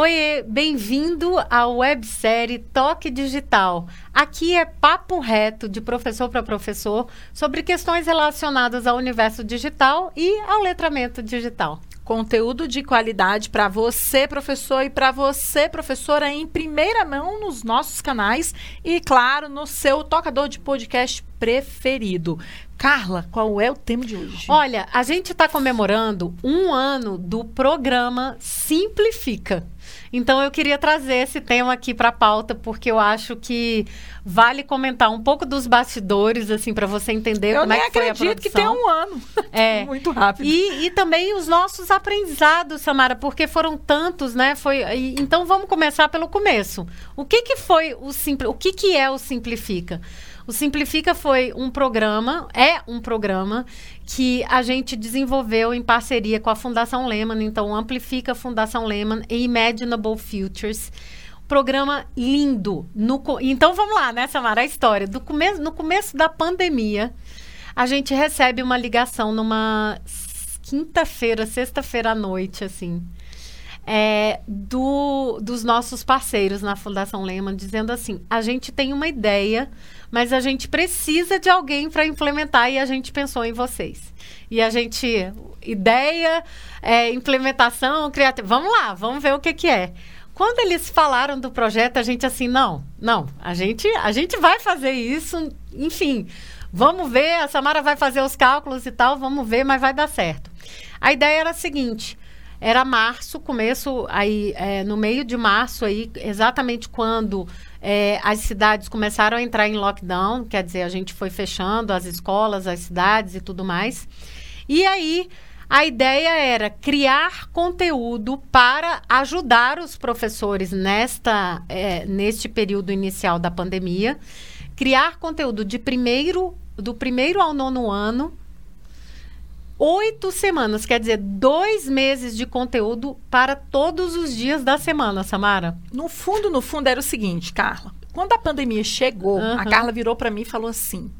Oi, bem-vindo à websérie Toque Digital. Aqui é papo reto de professor para professor sobre questões relacionadas ao universo digital e ao letramento digital. Conteúdo de qualidade para você, professor, e para você, professora, em primeira mão nos nossos canais e, claro, no seu tocador de podcast preferido. Carla, qual é o tema de hoje? Olha, a gente está comemorando um ano do programa Simplifica. Então eu queria trazer esse tema aqui para a pauta porque eu acho que vale comentar um pouco dos bastidores assim para você entender eu como é que foi a produção. Eu acredito que tem um ano. É. Muito rápido. E, e, também os nossos aprendizados, Samara, porque foram tantos, né? Foi e, então vamos começar pelo começo. O que que foi o simpli, o que que é o simplifica? O Simplifica foi um programa, é um programa que a gente desenvolveu em parceria com a Fundação Lehman, então Amplifica Fundação Lehman e Imaginable Futures. Programa lindo. No, então vamos lá, né, Samara? A história. Do no começo da pandemia, a gente recebe uma ligação numa quinta-feira, sexta-feira à noite, assim. É, do, dos nossos parceiros na Fundação Lehman, dizendo assim: a gente tem uma ideia mas a gente precisa de alguém para implementar e a gente pensou em vocês. E a gente, ideia, é, implementação, criativa, vamos lá, vamos ver o que, que é. Quando eles falaram do projeto, a gente assim, não, não, a gente, a gente vai fazer isso, enfim, vamos ver, a Samara vai fazer os cálculos e tal, vamos ver, mas vai dar certo. A ideia era a seguinte, era março, começo aí, é, no meio de março aí, exatamente quando é, as cidades começaram a entrar em lockdown, quer dizer, a gente foi fechando as escolas, as cidades e tudo mais. E aí a ideia era criar conteúdo para ajudar os professores nesta, é, neste período inicial da pandemia, criar conteúdo de primeiro do primeiro ao nono ano oito semanas, quer dizer, dois meses de conteúdo para todos os dias da semana, Samara. No fundo, no fundo, era o seguinte, Carla. Quando a pandemia chegou, uhum. a Carla virou para mim e falou assim: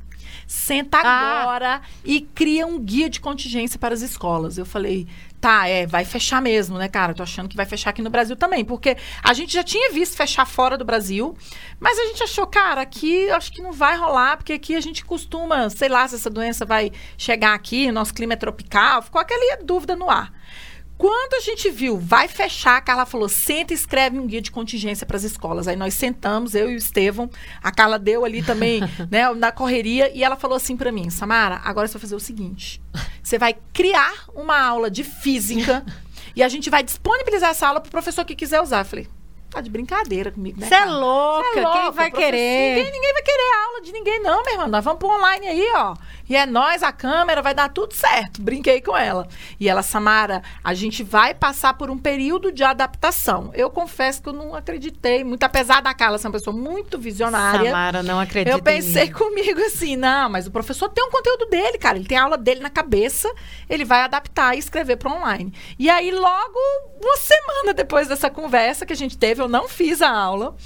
senta ah. agora e cria um guia de contingência para as escolas. Eu falei, tá, é, vai fechar mesmo, né, cara? Tô achando que vai fechar aqui no Brasil também, porque a gente já tinha visto fechar fora do Brasil, mas a gente achou, cara, aqui acho que não vai rolar, porque aqui a gente costuma, sei lá, se essa doença vai chegar aqui, nosso clima é tropical, ficou aquela dúvida no ar. Quando a gente viu, vai fechar, a Carla falou: senta e escreve um guia de contingência para as escolas. Aí nós sentamos, eu e o Estevão, a Carla deu ali também, né, na correria, e ela falou assim para mim: Samara, agora você vai fazer o seguinte: você vai criar uma aula de física e a gente vai disponibilizar essa aula para o professor que quiser usar. Eu falei: Tá de brincadeira comigo, né? Você é louca, é louca, quem vai querer? Ninguém, ninguém vai querer aula de ninguém, não, minha irmã. Nós vamos pro online aí, ó. E é nós, a câmera, vai dar tudo certo. Brinquei com ela. E ela, Samara, a gente vai passar por um período de adaptação. Eu confesso que eu não acreditei, muito apesar da Carla ser uma pessoa muito visionária. Samara, não acredito. Eu pensei comigo assim, não, mas o professor tem um conteúdo dele, cara. Ele tem a aula dele na cabeça, ele vai adaptar e escrever para online. E aí, logo, uma semana depois dessa conversa que a gente teve, eu não fiz a aula.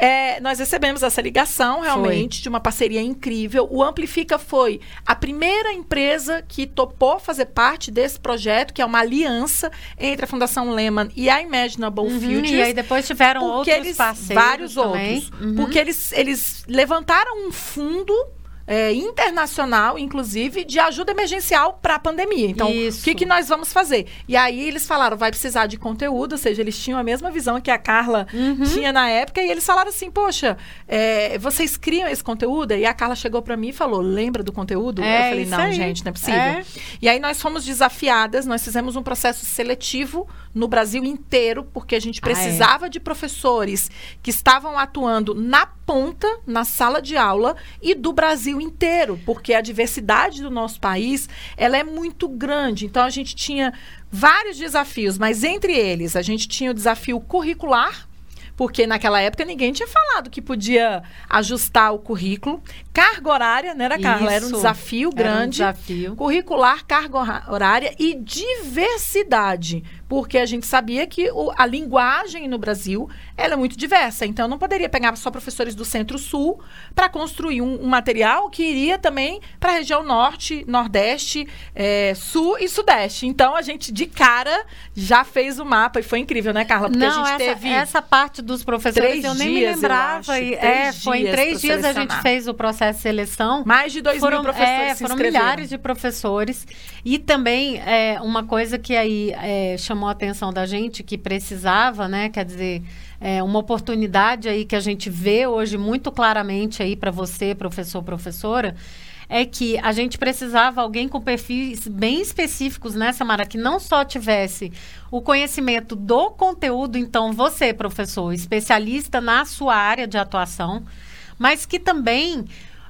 É, nós recebemos essa ligação realmente foi. de uma parceria incrível. O Amplifica foi a primeira empresa que topou fazer parte desse projeto, que é uma aliança entre a Fundação Lehman e a Imaginable uhum, Futures. E aí depois tiveram outros eles, parceiros vários também. outros. Uhum. Porque eles, eles levantaram um fundo é, internacional, inclusive, de ajuda emergencial para a pandemia. Então, Isso. o que, que nós vamos fazer? E aí eles falaram, vai precisar de conteúdo, ou seja, eles tinham a mesma visão que a Carla uhum. tinha na época, e eles falaram assim, poxa, é, vocês criam esse conteúdo? E a Carla chegou para mim e falou, lembra do conteúdo? É, Eu falei, não, aí. gente, não é possível. É. E aí nós fomos desafiadas, nós fizemos um processo seletivo no Brasil inteiro, porque a gente precisava ah, é. de professores que estavam atuando na ponta, na sala de aula, e do Brasil inteiro, porque a diversidade do nosso país ela é muito grande. Então a gente tinha vários desafios, mas entre eles a gente tinha o desafio curricular, porque naquela época ninguém tinha falado que podia ajustar o currículo. Carga horária, né, era, Carla? Era um desafio grande. Um desafio. Curricular, carga horária e diversidade. Porque a gente sabia que o, a linguagem no Brasil ela é muito diversa. Então, eu não poderia pegar só professores do Centro-Sul para construir um, um, material que iria também para a região Norte, Nordeste, é, Sul e Sudeste. Então, a gente, de cara, já fez o mapa e foi incrível, né, Carla? Porque não, a gente essa, teve... essa parte dos professores eu nem me lembrava. e, é, foi em três dias a gente fez o processo de seleção. Mais de dois foram, mil professores é, Foram milhares de professores. E também, é, uma coisa que aí é, chamou a atenção da gente, que precisava, né, quer dizer é, uma oportunidade aí que a gente vê hoje muito claramente aí para você, professor, professora, é que a gente precisava alguém com perfis bem específicos nessa Mara, que não só tivesse o conhecimento do conteúdo, então você, professor, especialista na sua área de atuação, mas que também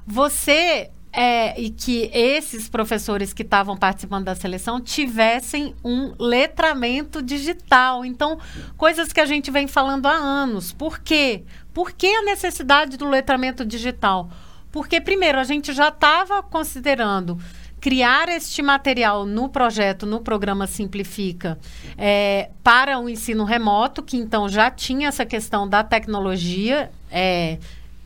você é, e que esses professores que estavam participando da seleção tivessem um letramento digital. Então, coisas que a gente vem falando há anos. Por quê? Por que a necessidade do letramento digital? Porque, primeiro, a gente já estava considerando criar este material no projeto, no programa Simplifica, é, para o ensino remoto, que então já tinha essa questão da tecnologia. É,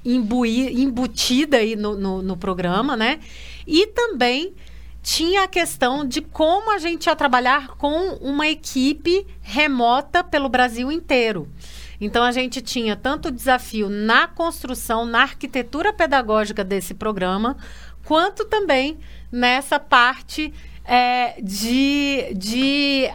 imbuir, embutida aí no, no, no programa, né? E também tinha a questão de como a gente ia trabalhar com uma equipe remota pelo Brasil inteiro. Então a gente tinha tanto desafio na construção, na arquitetura pedagógica desse programa, quanto também nessa parte é, de, de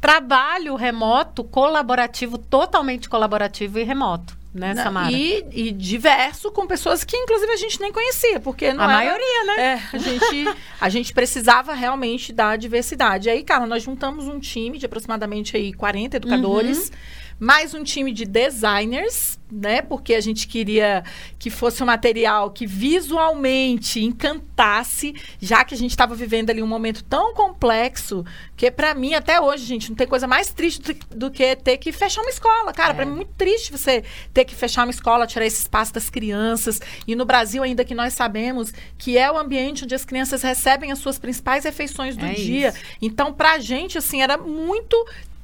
trabalho remoto, colaborativo, totalmente colaborativo e remoto né, não, Samara? E, e, diverso com pessoas que, inclusive, a gente nem conhecia, porque não A era, maioria, né? É, a gente, a gente precisava realmente da diversidade. Aí, Carla, nós juntamos um time de aproximadamente aí 40 educadores. Uhum mais um time de designers, né? Porque a gente queria que fosse um material que visualmente encantasse, já que a gente estava vivendo ali um momento tão complexo, que para mim até hoje, gente, não tem coisa mais triste do, do que ter que fechar uma escola, cara. É. Para mim é muito triste você ter que fechar uma escola, tirar esse espaço das crianças. E no Brasil ainda que nós sabemos que é o ambiente onde as crianças recebem as suas principais refeições do é dia. Isso. Então, pra gente assim era muito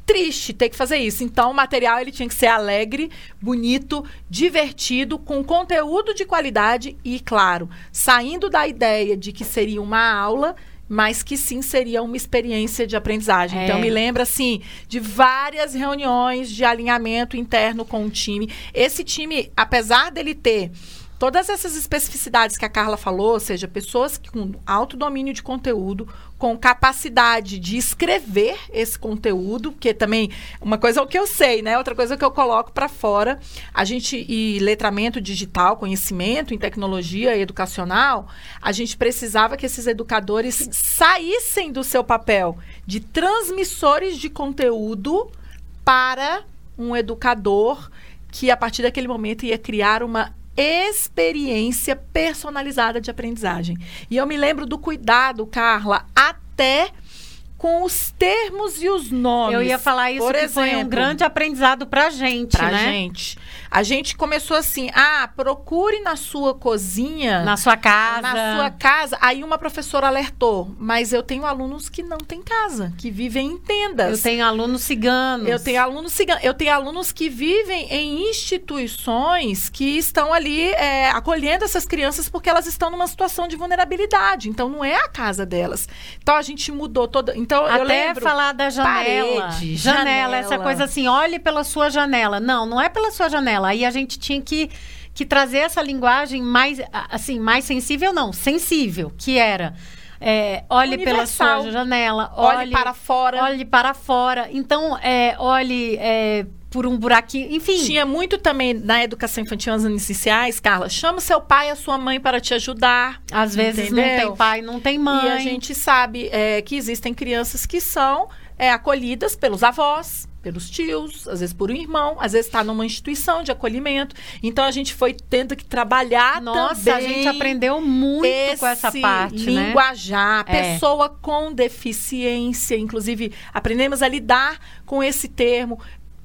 triste ter que fazer isso. Então, o material ele tinha que ser alegre, bonito, divertido, com conteúdo de qualidade e, claro, saindo da ideia de que seria uma aula, mas que sim seria uma experiência de aprendizagem. É. Então, me lembra, assim, de várias reuniões de alinhamento interno com o time. Esse time, apesar dele ter todas essas especificidades que a Carla falou, ou seja, pessoas com alto domínio de conteúdo, com capacidade de escrever esse conteúdo, que também uma coisa é o que eu sei, né? Outra coisa é que eu coloco para fora. A gente e letramento digital, conhecimento em tecnologia educacional, a gente precisava que esses educadores saíssem do seu papel de transmissores de conteúdo para um educador que a partir daquele momento ia criar uma experiência personalizada de aprendizagem. E eu me lembro do cuidado, Carla, até com os termos e os nomes. Eu ia falar isso Por exemplo, foi um grande aprendizado pra gente, pra né? gente. A gente começou assim: ah, procure na sua cozinha. Na sua casa. Na sua casa. Aí uma professora alertou: mas eu tenho alunos que não têm casa, que vivem em tendas. Eu tenho alunos ciganos. Eu tenho alunos ciganos. Eu tenho alunos que vivem em instituições que estão ali é, acolhendo essas crianças porque elas estão numa situação de vulnerabilidade. Então não é a casa delas. Então a gente mudou toda. Então Até eu lembro, falar da janela. Parede, janela. Janela, essa coisa assim, olhe pela sua janela. Não, não é pela sua janela Aí a gente tinha que, que trazer essa linguagem mais, assim, mais sensível, não, sensível, que era. É, olhe Universal. pela sua janela, olhe, olhe, para fora. Olhe para fora. Então, é, olhe é, por um buraquinho, enfim. Tinha muito também na educação infantil, nas iniciais, Carla. Chama seu pai e a sua mãe para te ajudar. Às vezes entendeu? não tem pai, não tem mãe. E a gente sabe é, que existem crianças que são é, acolhidas pelos avós pelos tios, às vezes por um irmão, às vezes está numa instituição de acolhimento. Então a gente foi tendo que trabalhar Nossa, também. a gente aprendeu muito com essa parte, né? linguajar, né? pessoa é. com deficiência, inclusive aprendemos a lidar com esse termo.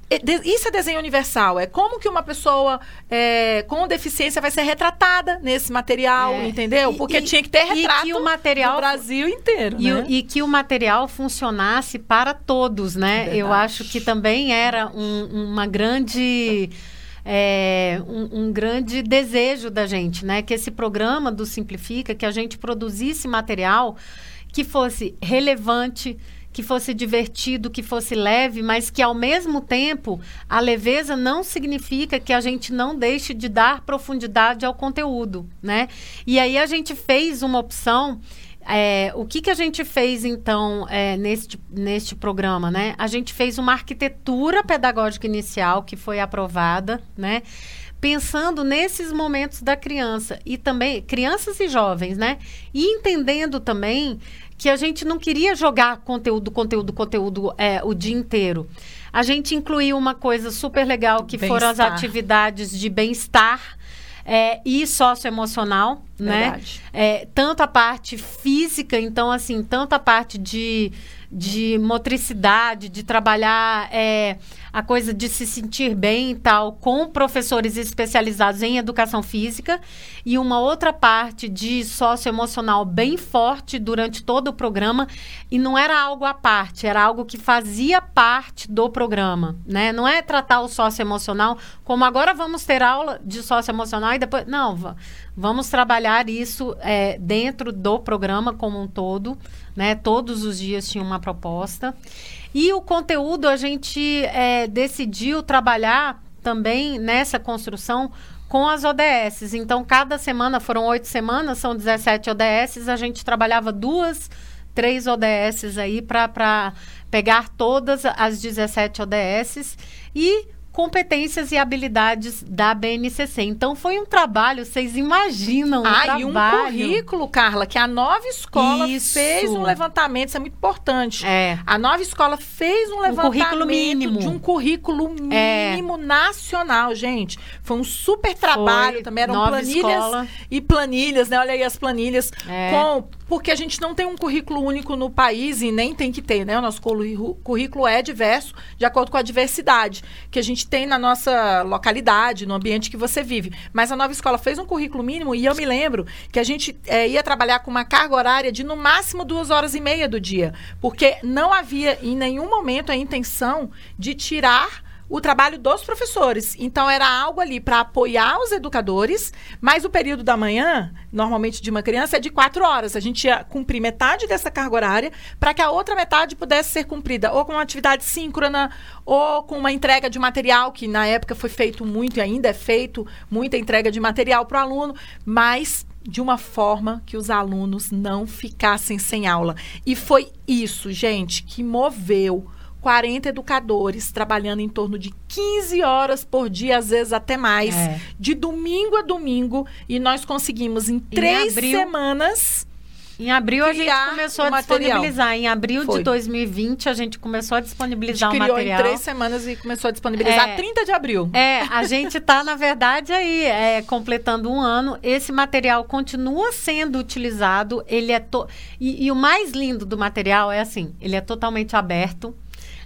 Isso é desenho universal. É como que uma pessoa é, com deficiência vai ser retratada nesse material, é. entendeu? Porque e, tinha que ter retrato que o material, no Brasil inteiro. E, né? e, que o material funcionasse para todos, né? Eu acho que também era um, uma grande. É, um, um, grande desejo da gente, né? Que esse programa do Simplifica, que a gente produzisse material que fosse relevante, que fosse divertido, que fosse leve, mas que ao mesmo tempo a leveza não significa que a gente não deixe de dar profundidade ao conteúdo, né? E aí a gente fez uma opção. É, o que, que a gente fez, então, é, neste, neste programa, né? A gente fez uma arquitetura pedagógica inicial que foi aprovada, né? Pensando nesses momentos da criança e também, crianças e jovens, né? E entendendo também que a gente não queria jogar conteúdo, conteúdo, conteúdo é, o dia inteiro. A gente incluiu uma coisa super legal que foram as atividades de bem-estar. É, e socioemocional, né? É, tanto a parte física, então, assim, tanto a parte de de motricidade, de trabalhar é, a coisa de se sentir bem e tal, com professores especializados em educação física, e uma outra parte de socioemocional bem forte durante todo o programa, e não era algo à parte, era algo que fazia parte do programa, né? Não é tratar o socioemocional como agora vamos ter aula de socioemocional e depois. Não, vamos trabalhar isso é, dentro do programa como um todo né? Todos os dias tinha uma proposta. E o conteúdo a gente é, decidiu trabalhar também nessa construção com as ODSs. Então, cada semana, foram oito semanas, são 17 ODSs, a gente trabalhava duas, três ODSs aí para pegar todas as 17 ODSs e competências e habilidades da BNCC. Então foi um trabalho, vocês imaginam um ah, trabalho. e um currículo, Carla, que a nova escola isso. fez um levantamento, isso é muito importante. É. A nova escola fez um levantamento um currículo mínimo. de um currículo é. mínimo é. nacional, gente. Foi um super trabalho foi. também, eram planilhas escola. e planilhas, né? Olha aí as planilhas é. com porque a gente não tem um currículo único no país e nem tem que ter, né? O nosso currículo é diverso de acordo com a diversidade que a gente tem na nossa localidade, no ambiente que você vive. Mas a nova escola fez um currículo mínimo e eu me lembro que a gente é, ia trabalhar com uma carga horária de no máximo duas horas e meia do dia, porque não havia em nenhum momento a intenção de tirar o trabalho dos professores. Então, era algo ali para apoiar os educadores, mas o período da manhã, normalmente de uma criança, é de quatro horas. A gente ia cumprir metade dessa carga horária para que a outra metade pudesse ser cumprida ou com uma atividade síncrona ou com uma entrega de material, que na época foi feito muito e ainda é feito muita entrega de material para o aluno, mas de uma forma que os alunos não ficassem sem aula. E foi isso, gente, que moveu 40 educadores trabalhando em torno de 15 horas por dia, às vezes até mais, é. de domingo a domingo, e nós conseguimos em três abril, semanas. Em abril a gente começou a disponibilizar. Em abril Foi. de 2020 a gente começou a disponibilizar a gente o criou material. em três semanas e começou a disponibilizar é, 30 de abril. É, a gente está na verdade aí é, completando um ano. Esse material continua sendo utilizado. Ele é to... e, e o mais lindo do material é assim, ele é totalmente aberto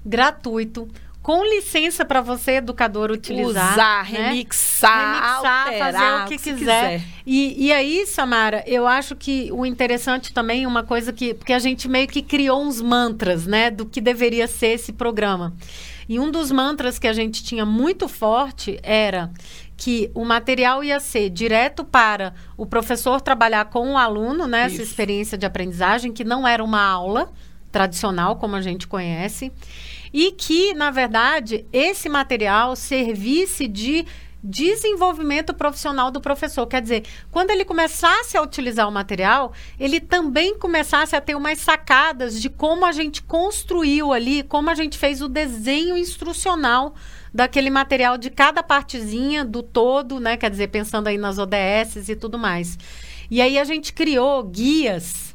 gratuito com licença para você, educador, utilizar. Usar, né? remixar, remixar alterar, fazer o que, quiser. quiser. E, e aí, Samara, eu acho que o interessante também, uma coisa que. Porque a gente meio que criou uns mantras, né? Do que deveria ser esse programa. E um dos mantras que a gente tinha muito forte era que o material ia ser direto para o professor trabalhar com o aluno, né? Essa experiência de aprendizagem, que não era uma aula tradicional, como a gente conhece e que, na verdade, esse material servisse de desenvolvimento profissional do professor. Quer dizer, quando ele começasse a utilizar o material, ele também começasse a ter umas sacadas de como a gente construiu ali, como a gente fez o desenho instrucional daquele material de cada partezinha do todo, né? Quer dizer, pensando aí nas ODS e tudo mais. E aí a gente criou guias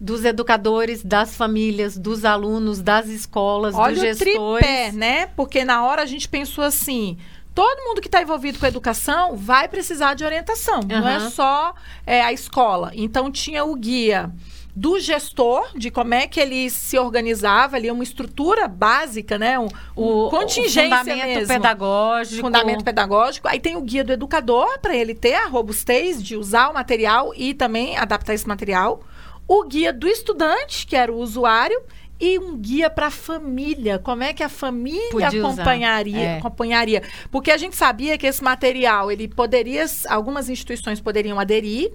dos educadores, das famílias, dos alunos, das escolas, Olha dos gestores. O tripé, né? Porque na hora a gente pensou assim, todo mundo que está envolvido com a educação vai precisar de orientação. Uhum. Não é só é, a escola. Então tinha o guia do gestor, de como é que ele se organizava ali, uma estrutura básica, né? Um, o, contingência o fundamento mesmo. pedagógico. Fundamento pedagógico. Aí tem o guia do educador, para ele ter a robustez de usar o material e também adaptar esse material. O guia do estudante, que era o usuário, e um guia para a família. Como é que a família Podia acompanharia, é. acompanharia? Porque a gente sabia que esse material, ele poderia, algumas instituições poderiam aderir,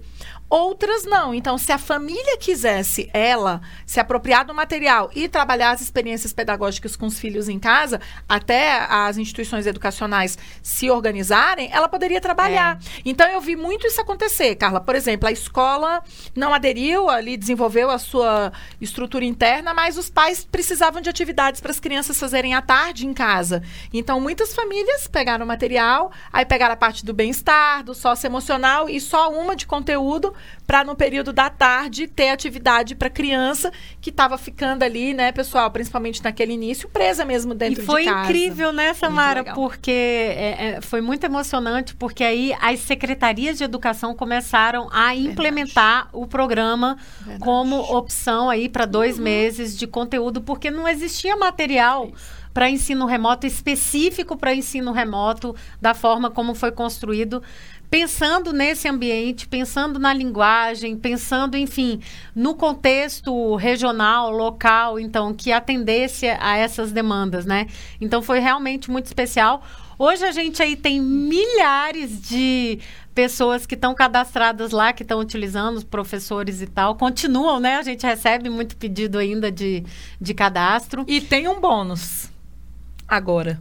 outras não. Então, se a família quisesse, ela, se apropriar do material e trabalhar as experiências pedagógicas com os filhos em casa, até as instituições educacionais se organizarem, ela poderia trabalhar. É. Então, eu vi muito isso acontecer, Carla. Por exemplo, a escola não aderiu, ali desenvolveu a sua estrutura interna, mas os pais precisavam de atividades para as crianças fazerem à tarde em casa. Então, muitas famílias pegaram o material, aí pegaram a parte do bem-estar, do socioemocional e só uma de conteúdo para no período da tarde ter atividade para criança que estava ficando ali, né, pessoal, principalmente naquele início, presa mesmo dentro de casa. E foi incrível, né, Samara, porque é, é, foi muito emocionante, porque aí as secretarias de educação começaram a implementar Verdade. o programa Verdade. como opção aí para dois uhum. meses de conteúdo, porque não existia material. É para ensino remoto específico para ensino remoto da forma como foi construído pensando nesse ambiente, pensando na linguagem, pensando, enfim, no contexto regional, local, então, que atendesse a essas demandas, né? Então, foi realmente muito especial. Hoje a gente aí tem milhares de pessoas que estão cadastradas lá, que estão utilizando, os professores e tal. Continuam, né? A gente recebe muito pedido ainda de, de cadastro. E tem um bônus agora.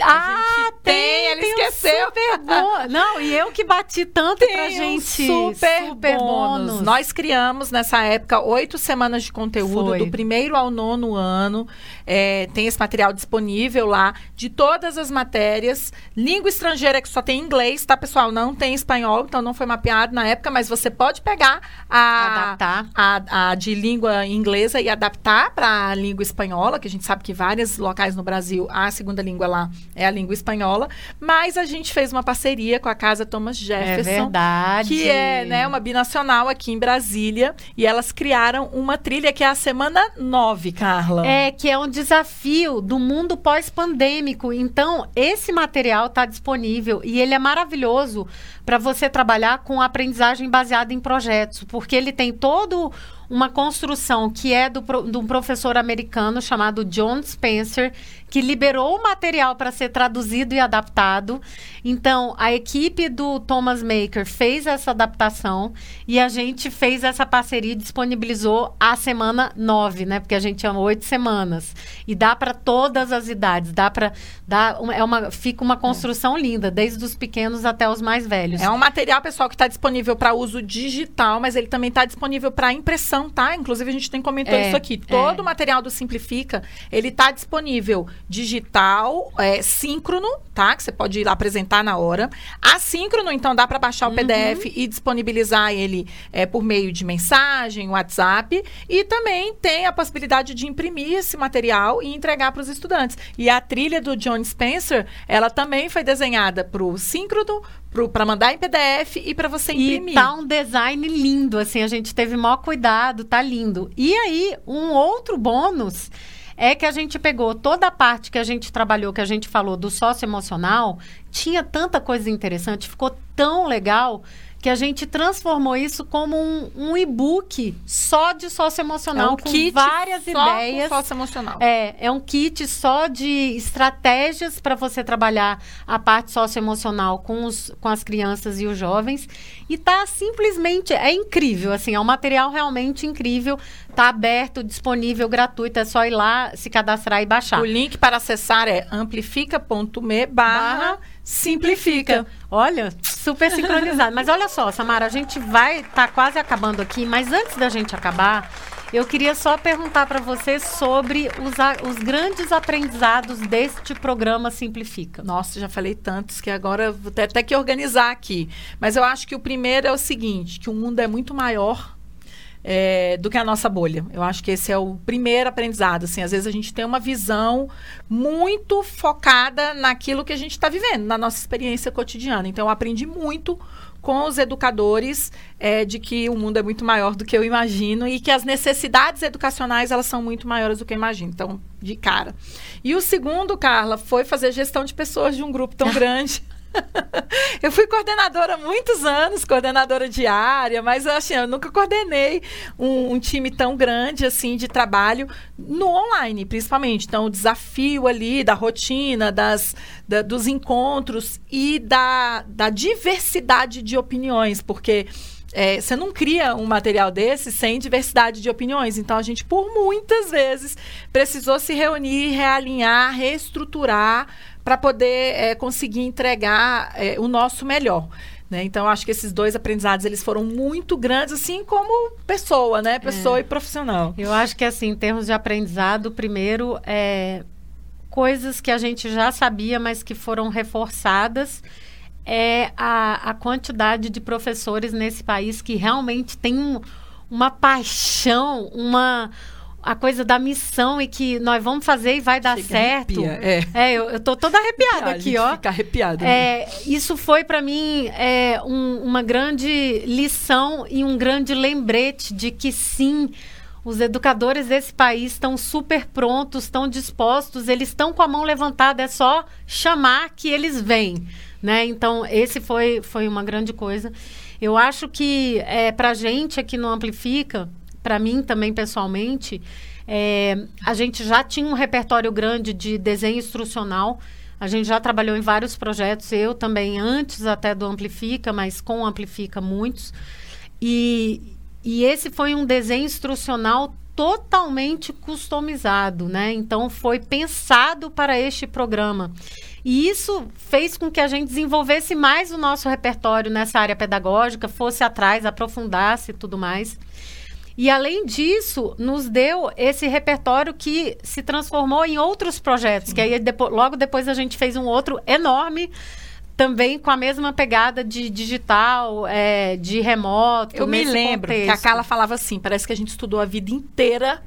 Ah, tem, ele tem esqueceu. Um. Não, e eu que bati tanto tem pra gente. Um super, super bônus. bônus. Nós criamos nessa época oito semanas de conteúdo Foi. do primeiro ao nono ano. É, tem esse material disponível lá de todas as matérias. Língua estrangeira que só tem inglês, tá, pessoal? Não tem espanhol, então não foi mapeado na época, mas você pode pegar a, adaptar. a, a de língua inglesa e adaptar para a língua espanhola, que a gente sabe que vários locais no Brasil a segunda língua lá é a língua espanhola, mas a gente fez uma parceria com a Casa Thomas Jefferson. É verdade. Que é né, uma binacional aqui em Brasília. E elas criaram uma trilha que é a Semana 9, Carla. É, que é um desafio do mundo pós-pandêmico. Então, esse material está disponível e ele é maravilhoso para você trabalhar com aprendizagem baseada em projetos, porque ele tem todo uma construção que é do, de um professor americano chamado John Spencer, que liberou o material para ser traduzido e adaptado. Então, a equipe do Thomas Maker fez essa adaptação e a gente fez essa parceria e disponibilizou a semana 9, né? Porque a gente chama oito semanas. E dá para todas as idades, dá para dá é uma fica uma construção é. linda, desde os pequenos até os mais velhos. É um material, pessoal, que está disponível para uso digital, mas ele também está disponível para impressão, tá? Inclusive a gente tem comentado é, isso aqui. Todo é. o material do Simplifica, ele está disponível digital, é, síncrono, tá? Que você pode ir lá apresentar na hora. Assíncrono, então dá para baixar o uhum. PDF e disponibilizar ele é, por meio de mensagem, WhatsApp. E também tem a possibilidade de imprimir esse material e entregar para os estudantes. E a trilha do John Spencer, ela também foi desenhada para o síncrono, para mandar em PDF e para você imprimir. E tá um design lindo, assim, a gente teve maior cuidado, tá lindo. E aí, um outro bônus é que a gente pegou toda a parte que a gente trabalhou, que a gente falou do socioemocional, tinha tanta coisa interessante, ficou tão legal que a gente transformou isso como um, um e-book só de socioemocional, é um com kit várias só ideias. Com socioemocional. É, é um kit só de estratégias para você trabalhar a parte socioemocional com, os, com as crianças e os jovens. E tá simplesmente, é incrível, assim, é um material realmente incrível. Tá aberto, disponível, gratuito, é só ir lá, se cadastrar e baixar. O link para acessar é amplifica.me barra simplifica. Olha, super sincronizado. mas olha só, Samara, a gente vai estar tá quase acabando aqui, mas antes da gente acabar, eu queria só perguntar para você sobre os, os grandes aprendizados deste programa Simplifica. Nossa, já falei tantos que agora vou ter até que organizar aqui. Mas eu acho que o primeiro é o seguinte, que o mundo é muito maior é, do que a nossa bolha. Eu acho que esse é o primeiro aprendizado. Assim, às vezes a gente tem uma visão muito focada naquilo que a gente está vivendo, na nossa experiência cotidiana. Então, eu aprendi muito com os educadores é, de que o mundo é muito maior do que eu imagino e que as necessidades educacionais elas são muito maiores do que eu imagino. Então, de cara. E o segundo, Carla, foi fazer gestão de pessoas de um grupo tão grande. eu fui coordenadora há muitos anos, coordenadora de área, mas assim, eu nunca coordenei um, um, time tão grande assim de trabalho no online, principalmente. Então, o desafio ali da rotina, das, da, dos encontros e da, da diversidade de opiniões, porque é, você não cria um material desse sem diversidade de opiniões. Então, a gente, por muitas vezes, precisou se reunir, realinhar, reestruturar para poder é, conseguir entregar é, o nosso melhor. Né? Então, acho que esses dois aprendizados eles foram muito grandes, assim como pessoa, né? Pessoa é. e profissional. Eu acho que, assim, em termos de aprendizado, primeiro, é, coisas que a gente já sabia, mas que foram reforçadas, é a, a quantidade de professores nesse país que realmente tem um, uma paixão, uma a coisa da missão e que nós vamos fazer e vai dar Chega certo. Arrepia, é, é eu, eu tô toda arrepiada aqui, ó. Fica arrepiada. É, isso foi para mim é, um, uma grande lição e um grande lembrete de que sim, os educadores desse país estão super prontos, estão dispostos, eles estão com a mão levantada, é só chamar que eles vêm, né? Então, esse foi, foi uma grande coisa. Eu acho que é, para gente aqui no Amplifica, para mim também pessoalmente, é, a gente já tinha um repertório grande de desenho instrucional. A gente já trabalhou em vários projetos, eu também, antes até do Amplifica, mas com Amplifica muitos. E, e esse foi um desenho instrucional totalmente customizado, né? Então foi pensado para este programa. E isso fez com que a gente desenvolvesse mais o nosso repertório nessa área pedagógica, fosse atrás, aprofundasse e tudo mais. E além disso, nos deu esse repertório que se transformou em outros projetos, Sim. que aí depois, logo depois a gente fez um outro enorme também com a mesma pegada de digital, é, de remoto. Eu me lembro contexto. que a Carla falava assim: parece que a gente estudou a vida inteira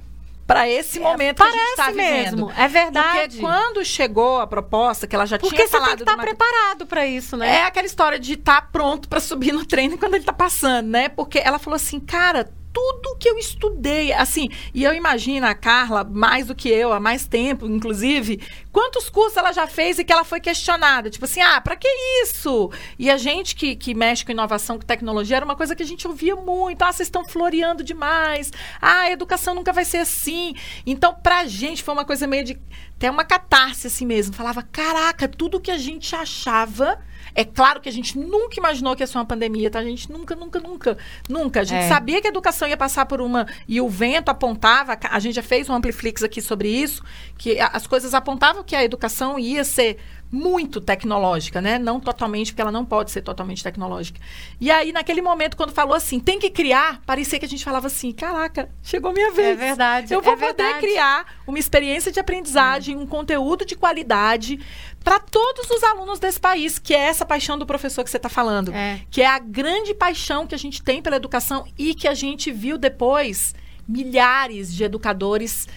para esse é, momento que a gente está mesmo, é verdade. Porque quando chegou a proposta, que ela já Porque tinha falado... Porque você tem que estar tá preparado para isso, né? É aquela história de estar tá pronto para subir no treino quando ele está passando, né? Porque ela falou assim, cara, tudo que eu estudei, assim, e eu imagino a Carla, mais do que eu, há mais tempo, inclusive, quantos cursos ela já fez e que ela foi questionada, tipo assim, ah, para que isso? E a gente que, que mexe com inovação, com tecnologia, era uma coisa que a gente ouvia muito, ah, vocês estão floreando demais, ah, a educação nunca vai ser assim. Então, pra gente foi uma coisa meio de, até uma catarse assim mesmo, falava, caraca, tudo que a gente achava é claro que a gente nunca imaginou que ia ser uma pandemia, tá? A gente nunca, nunca, nunca, nunca. A gente é. sabia que a educação ia passar por uma. E o vento apontava, a gente já fez um Ampliflix aqui sobre isso, que as coisas apontavam que a educação ia ser muito tecnológica, né? Não totalmente, porque ela não pode ser totalmente tecnológica. E aí, naquele momento, quando falou assim, tem que criar, parecia que a gente falava assim, caraca, chegou minha vez. É verdade. Eu vou é poder verdade. criar uma experiência de aprendizagem, um conteúdo de qualidade para todos os alunos desse país, que é essa paixão do professor que você está falando. É. Que é a grande paixão que a gente tem pela educação e que a gente viu depois milhares de educadores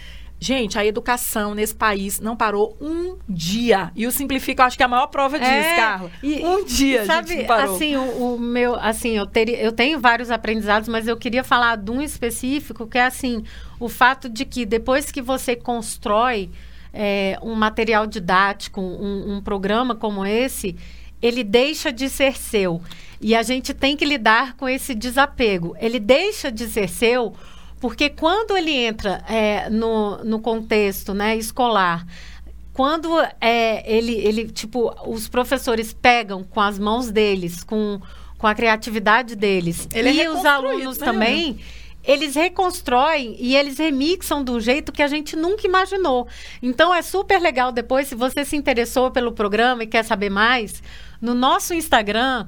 Gente, a educação nesse país não parou um dia. E o Simplifica, eu acho que é a maior prova disso, é, Carla. E, um dia, sabe, gente, não parou. Assim, o, o, meu, assim, eu, teria, eu tenho vários aprendizados, mas eu queria falar de um específico, que é assim, o fato de que depois que você constrói é, um material didático, um, um programa como esse, ele deixa de ser seu. E a gente tem que lidar com esse desapego. Ele deixa de ser seu porque quando ele entra é, no, no contexto né, escolar, quando é, ele, ele, tipo, os professores pegam com as mãos deles, com, com a criatividade deles, ele é e é os alunos né? também, eles reconstroem e eles remixam do jeito que a gente nunca imaginou. Então é super legal depois, se você se interessou pelo programa e quer saber mais, no nosso Instagram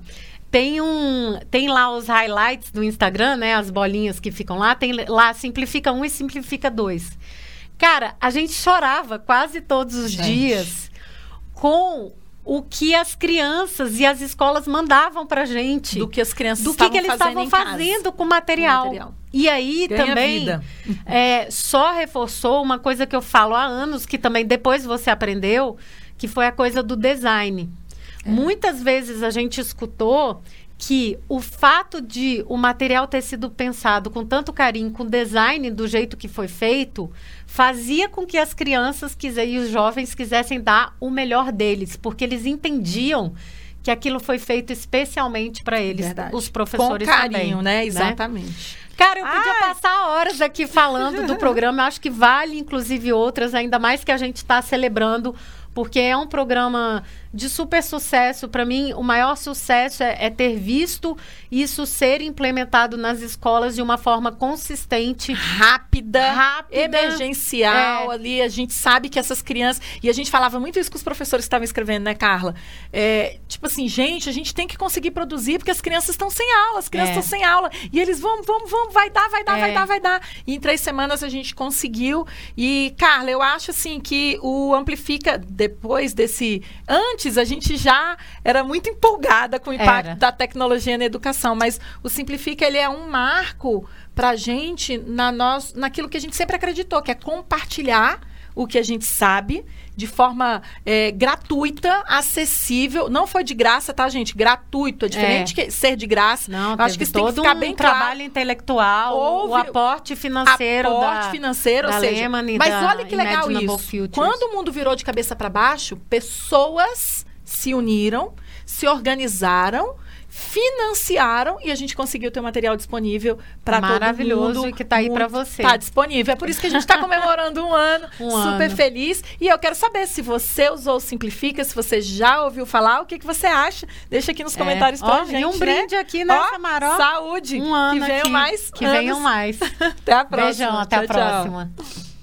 tem um. Tem lá os highlights do Instagram, né? As bolinhas que ficam lá. Tem lá simplifica um e simplifica dois. Cara, a gente chorava quase todos os gente. dias com o que as crianças e as escolas mandavam pra gente. Do que as crianças do que, que eles estavam fazendo com material. material. E aí Ganha também é, só reforçou uma coisa que eu falo há anos, que também depois você aprendeu, que foi a coisa do design. É. Muitas vezes a gente escutou que o fato de o material ter sido pensado com tanto carinho, com design do jeito que foi feito, fazia com que as crianças e os jovens quisessem dar o melhor deles, porque eles entendiam que aquilo foi feito especialmente para eles, Verdade. os professores com carinho, também, né? Exatamente. Né? Cara, eu podia Ai. passar horas aqui falando do programa. Eu acho que vale, inclusive, outras, ainda mais que a gente está celebrando porque é um programa de super sucesso. Para mim, o maior sucesso é, é, ter visto isso ser implementado nas escolas de uma forma consistente, rápida, rápida emergencial. É. Ali a gente sabe que essas crianças e a gente falava muito isso com os professores que estavam escrevendo, né, Carla? É, tipo assim, gente, a gente tem que conseguir produzir porque as crianças estão sem aula, as crianças é. estão sem aula e eles vão, vão, vão, vai dar, vai dar, vai é. dar, vai dar. E em três semanas a gente conseguiu. E Carla, eu acho assim que o amplifica depois desse. Antes, a gente já era muito empolgada com o impacto era. da tecnologia na educação, mas o Simplifica ele é um marco para a gente na nós, naquilo que a gente sempre acreditou, que é compartilhar o que a gente sabe de forma é, gratuita, acessível. Não foi de graça, tá, gente? Gratuito. É diferente é. que ser de graça. Não, acho que isso tem que ficar um bem claro. trabalho intelectual, Houve o aporte financeiro aporte da, financeiro, da ou seja, Lehman mas da olha que legal isso. Futures. Quando o mundo virou de cabeça para baixo, pessoas se uniram, se organizaram financiaram e a gente conseguiu ter o material disponível para todo mundo. Maravilhoso que está aí para você. Está disponível. É por isso que a gente está comemorando um ano, um super ano. feliz. E eu quero saber se você usou o Simplifica, se você já ouviu falar, o que, que você acha? Deixa aqui nos é. comentários é. para gente. E um brinde né? aqui nessa Maró. Saúde. Um ano que venham aqui. mais. Que anos. venham mais. até a próxima. Beijão, até tchau, a próxima. Tchau.